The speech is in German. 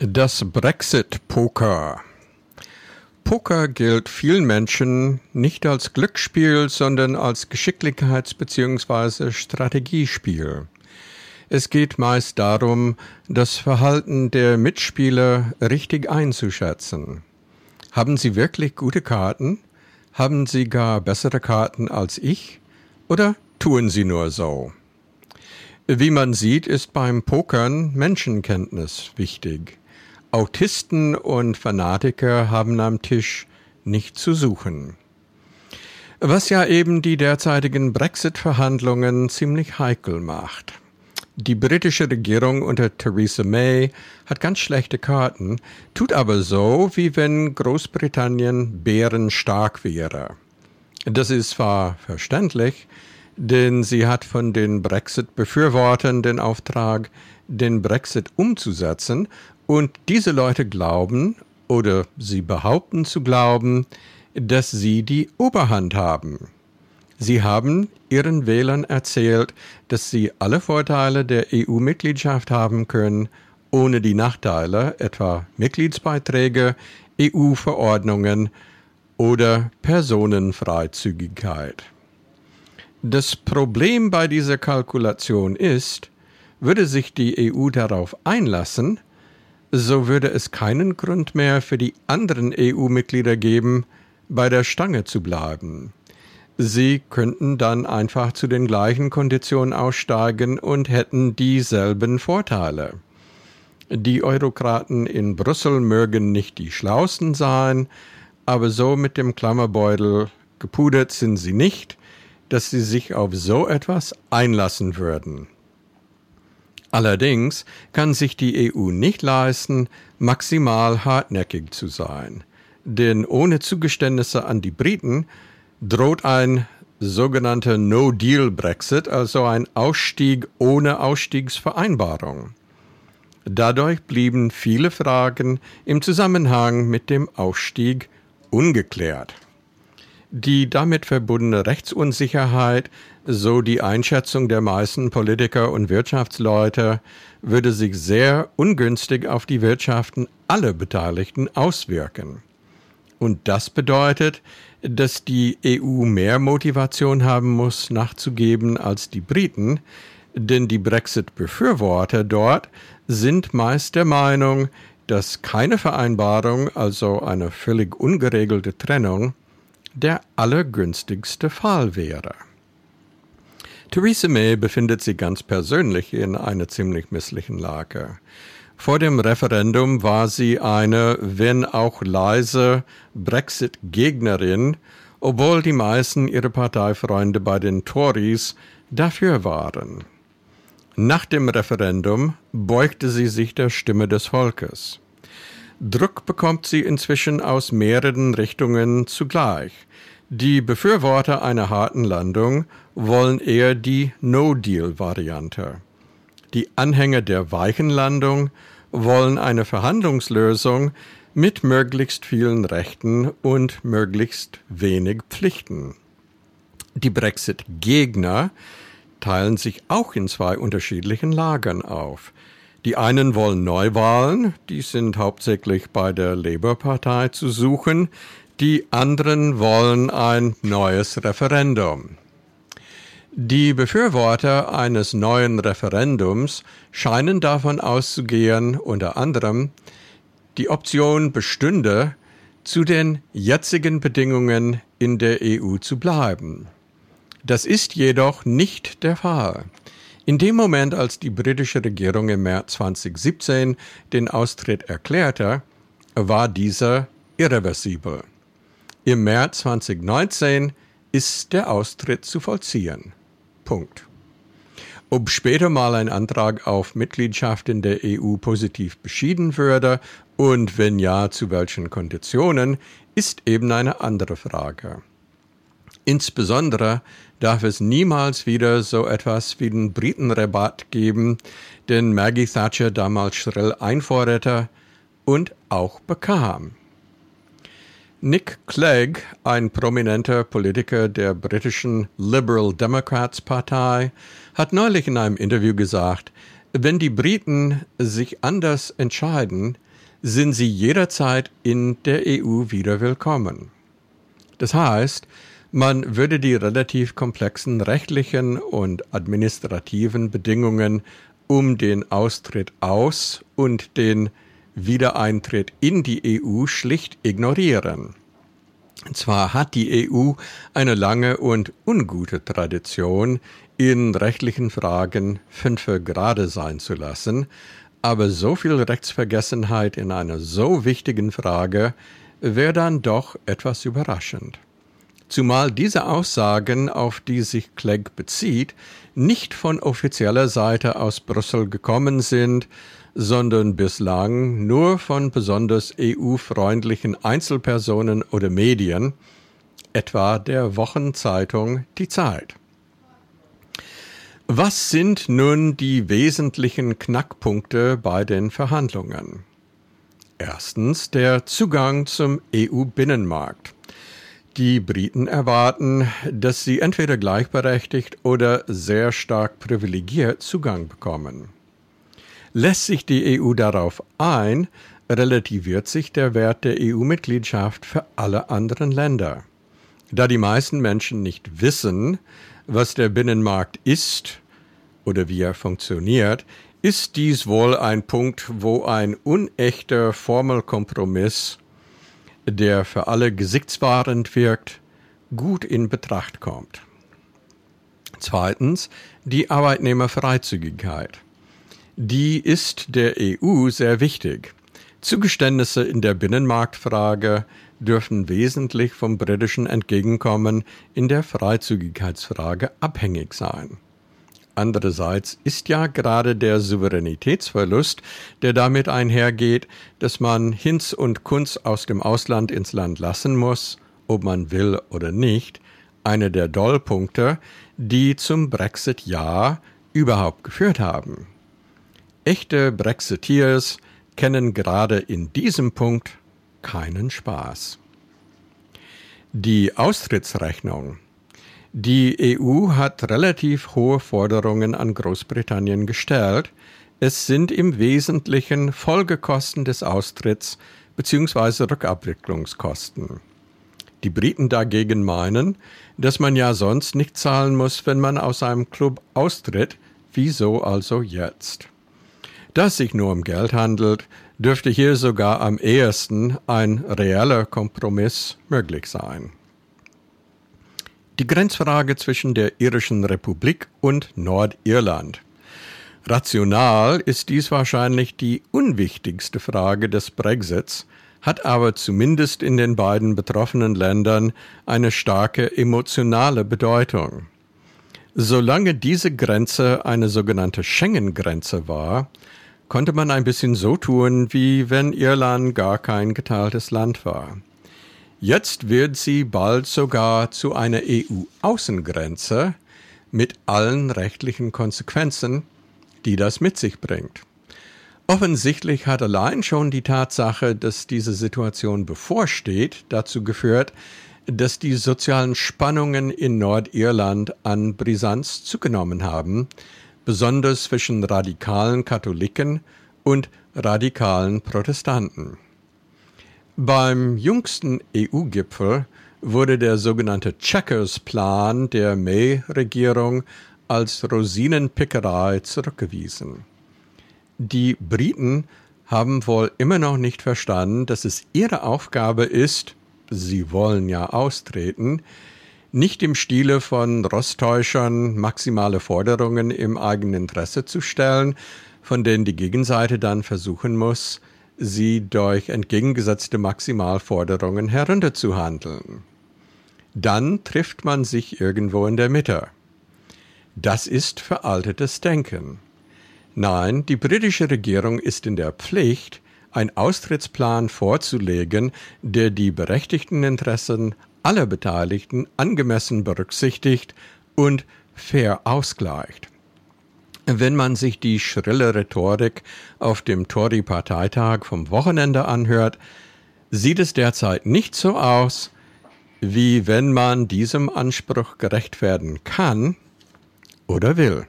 Das Brexit-Poker. Poker gilt vielen Menschen nicht als Glücksspiel, sondern als Geschicklichkeits- bzw. Strategiespiel. Es geht meist darum, das Verhalten der Mitspieler richtig einzuschätzen. Haben sie wirklich gute Karten? Haben sie gar bessere Karten als ich? Oder tun sie nur so? Wie man sieht, ist beim Pokern Menschenkenntnis wichtig. Autisten und Fanatiker haben am Tisch nicht zu suchen. Was ja eben die derzeitigen Brexit-Verhandlungen ziemlich heikel macht. Die britische Regierung unter Theresa May hat ganz schlechte Karten, tut aber so, wie wenn Großbritannien bärenstark wäre. Das ist zwar verständlich, denn sie hat von den Brexit-Befürwortern den Auftrag, den Brexit umzusetzen und diese Leute glauben oder sie behaupten zu glauben, dass sie die Oberhand haben. Sie haben ihren Wählern erzählt, dass sie alle Vorteile der EU-Mitgliedschaft haben können, ohne die Nachteile, etwa Mitgliedsbeiträge, EU-Verordnungen oder Personenfreizügigkeit. Das Problem bei dieser Kalkulation ist, würde sich die EU darauf einlassen, so würde es keinen Grund mehr für die anderen EU-Mitglieder geben, bei der Stange zu bleiben. Sie könnten dann einfach zu den gleichen Konditionen aussteigen und hätten dieselben Vorteile. Die Eurokraten in Brüssel mögen nicht die Schlausten sein, aber so mit dem Klammerbeutel gepudert sind sie nicht, dass sie sich auf so etwas einlassen würden. Allerdings kann sich die EU nicht leisten, maximal hartnäckig zu sein. Denn ohne Zugeständnisse an die Briten droht ein sogenannter No-Deal-Brexit, also ein Ausstieg ohne Ausstiegsvereinbarung. Dadurch blieben viele Fragen im Zusammenhang mit dem Ausstieg ungeklärt. Die damit verbundene Rechtsunsicherheit, so die Einschätzung der meisten Politiker und Wirtschaftsleute, würde sich sehr ungünstig auf die Wirtschaften aller Beteiligten auswirken. Und das bedeutet, dass die EU mehr Motivation haben muss, nachzugeben als die Briten, denn die Brexit-Befürworter dort sind meist der Meinung, dass keine Vereinbarung, also eine völlig ungeregelte Trennung, der allergünstigste Fall wäre. Theresa May befindet sich ganz persönlich in einer ziemlich misslichen Lage. Vor dem Referendum war sie eine, wenn auch leise, Brexit-Gegnerin, obwohl die meisten ihrer Parteifreunde bei den Tories dafür waren. Nach dem Referendum beugte sie sich der Stimme des Volkes. Druck bekommt sie inzwischen aus mehreren Richtungen zugleich. Die Befürworter einer harten Landung wollen eher die No-Deal-Variante. Die Anhänger der weichen Landung wollen eine Verhandlungslösung mit möglichst vielen Rechten und möglichst wenig Pflichten. Die Brexit-Gegner teilen sich auch in zwei unterschiedlichen Lagern auf. Die einen wollen Neuwahlen, die sind hauptsächlich bei der Labour-Partei zu suchen, die anderen wollen ein neues Referendum. Die Befürworter eines neuen Referendums scheinen davon auszugehen, unter anderem, die Option bestünde, zu den jetzigen Bedingungen in der EU zu bleiben. Das ist jedoch nicht der Fall. In dem Moment, als die britische Regierung im März 2017 den Austritt erklärte, war dieser irreversibel. Im März 2019 ist der Austritt zu vollziehen. Punkt. Ob später mal ein Antrag auf Mitgliedschaft in der EU positiv beschieden würde und wenn ja, zu welchen Konditionen, ist eben eine andere Frage. Insbesondere darf es niemals wieder so etwas wie den Britenrabatt geben, den Maggie Thatcher damals schrill einforderte und auch bekam. Nick Clegg, ein prominenter Politiker der britischen Liberal Democrats Partei, hat neulich in einem Interview gesagt, wenn die Briten sich anders entscheiden, sind sie jederzeit in der EU wieder willkommen. Das heißt, man würde die relativ komplexen rechtlichen und administrativen Bedingungen um den Austritt aus und den Wiedereintritt in die EU schlicht ignorieren. Zwar hat die EU eine lange und ungute Tradition, in rechtlichen Fragen fünfe gerade sein zu lassen, aber so viel Rechtsvergessenheit in einer so wichtigen Frage wäre dann doch etwas überraschend. Zumal diese Aussagen, auf die sich Clegg bezieht, nicht von offizieller Seite aus Brüssel gekommen sind, sondern bislang nur von besonders EU-freundlichen Einzelpersonen oder Medien, etwa der Wochenzeitung Die Zeit. Was sind nun die wesentlichen Knackpunkte bei den Verhandlungen? Erstens der Zugang zum EU-Binnenmarkt. Die Briten erwarten, dass sie entweder gleichberechtigt oder sehr stark privilegiert Zugang bekommen. Lässt sich die EU darauf ein, relativiert sich der Wert der EU-Mitgliedschaft für alle anderen Länder. Da die meisten Menschen nicht wissen, was der Binnenmarkt ist oder wie er funktioniert, ist dies wohl ein Punkt, wo ein unechter Formelkompromiss, der für alle gesichtswahrend wirkt, gut in Betracht kommt. Zweitens die Arbeitnehmerfreizügigkeit. Die ist der EU sehr wichtig. Zugeständnisse in der Binnenmarktfrage dürfen wesentlich vom britischen Entgegenkommen in der Freizügigkeitsfrage abhängig sein. Andererseits ist ja gerade der Souveränitätsverlust, der damit einhergeht, dass man Hinz und Kunz aus dem Ausland ins Land lassen muss, ob man will oder nicht, eine der Dollpunkte, die zum Brexit-Ja überhaupt geführt haben. Echte Brexiteers kennen gerade in diesem Punkt keinen Spaß. Die Austrittsrechnung. Die EU hat relativ hohe Forderungen an Großbritannien gestellt. Es sind im Wesentlichen Folgekosten des Austritts bzw. Rückabwicklungskosten. Die Briten dagegen meinen, dass man ja sonst nicht zahlen muss, wenn man aus einem Club austritt. Wieso also jetzt? Da es sich nur um Geld handelt, dürfte hier sogar am ehesten ein reeller Kompromiss möglich sein. Die Grenzfrage zwischen der irischen Republik und Nordirland. Rational ist dies wahrscheinlich die unwichtigste Frage des Brexits, hat aber zumindest in den beiden betroffenen Ländern eine starke emotionale Bedeutung. Solange diese Grenze eine sogenannte Schengen-Grenze war, konnte man ein bisschen so tun, wie wenn Irland gar kein geteiltes Land war. Jetzt wird sie bald sogar zu einer EU-Außengrenze mit allen rechtlichen Konsequenzen, die das mit sich bringt. Offensichtlich hat allein schon die Tatsache, dass diese Situation bevorsteht, dazu geführt, dass die sozialen Spannungen in Nordirland an Brisanz zugenommen haben, besonders zwischen radikalen Katholiken und radikalen Protestanten. Beim jüngsten EU-Gipfel wurde der sogenannte Checkers-Plan der May-Regierung als Rosinenpickerei zurückgewiesen. Die Briten haben wohl immer noch nicht verstanden, dass es ihre Aufgabe ist, sie wollen ja austreten, nicht im Stile von Rosttäuschern maximale Forderungen im eigenen Interesse zu stellen, von denen die Gegenseite dann versuchen muss, sie durch entgegengesetzte Maximalforderungen herunterzuhandeln. Dann trifft man sich irgendwo in der Mitte. Das ist veraltetes Denken. Nein, die britische Regierung ist in der Pflicht, einen Austrittsplan vorzulegen, der die berechtigten Interessen aller Beteiligten angemessen berücksichtigt und fair ausgleicht. Wenn man sich die schrille Rhetorik auf dem Tory-Parteitag vom Wochenende anhört, sieht es derzeit nicht so aus, wie wenn man diesem Anspruch gerecht werden kann oder will.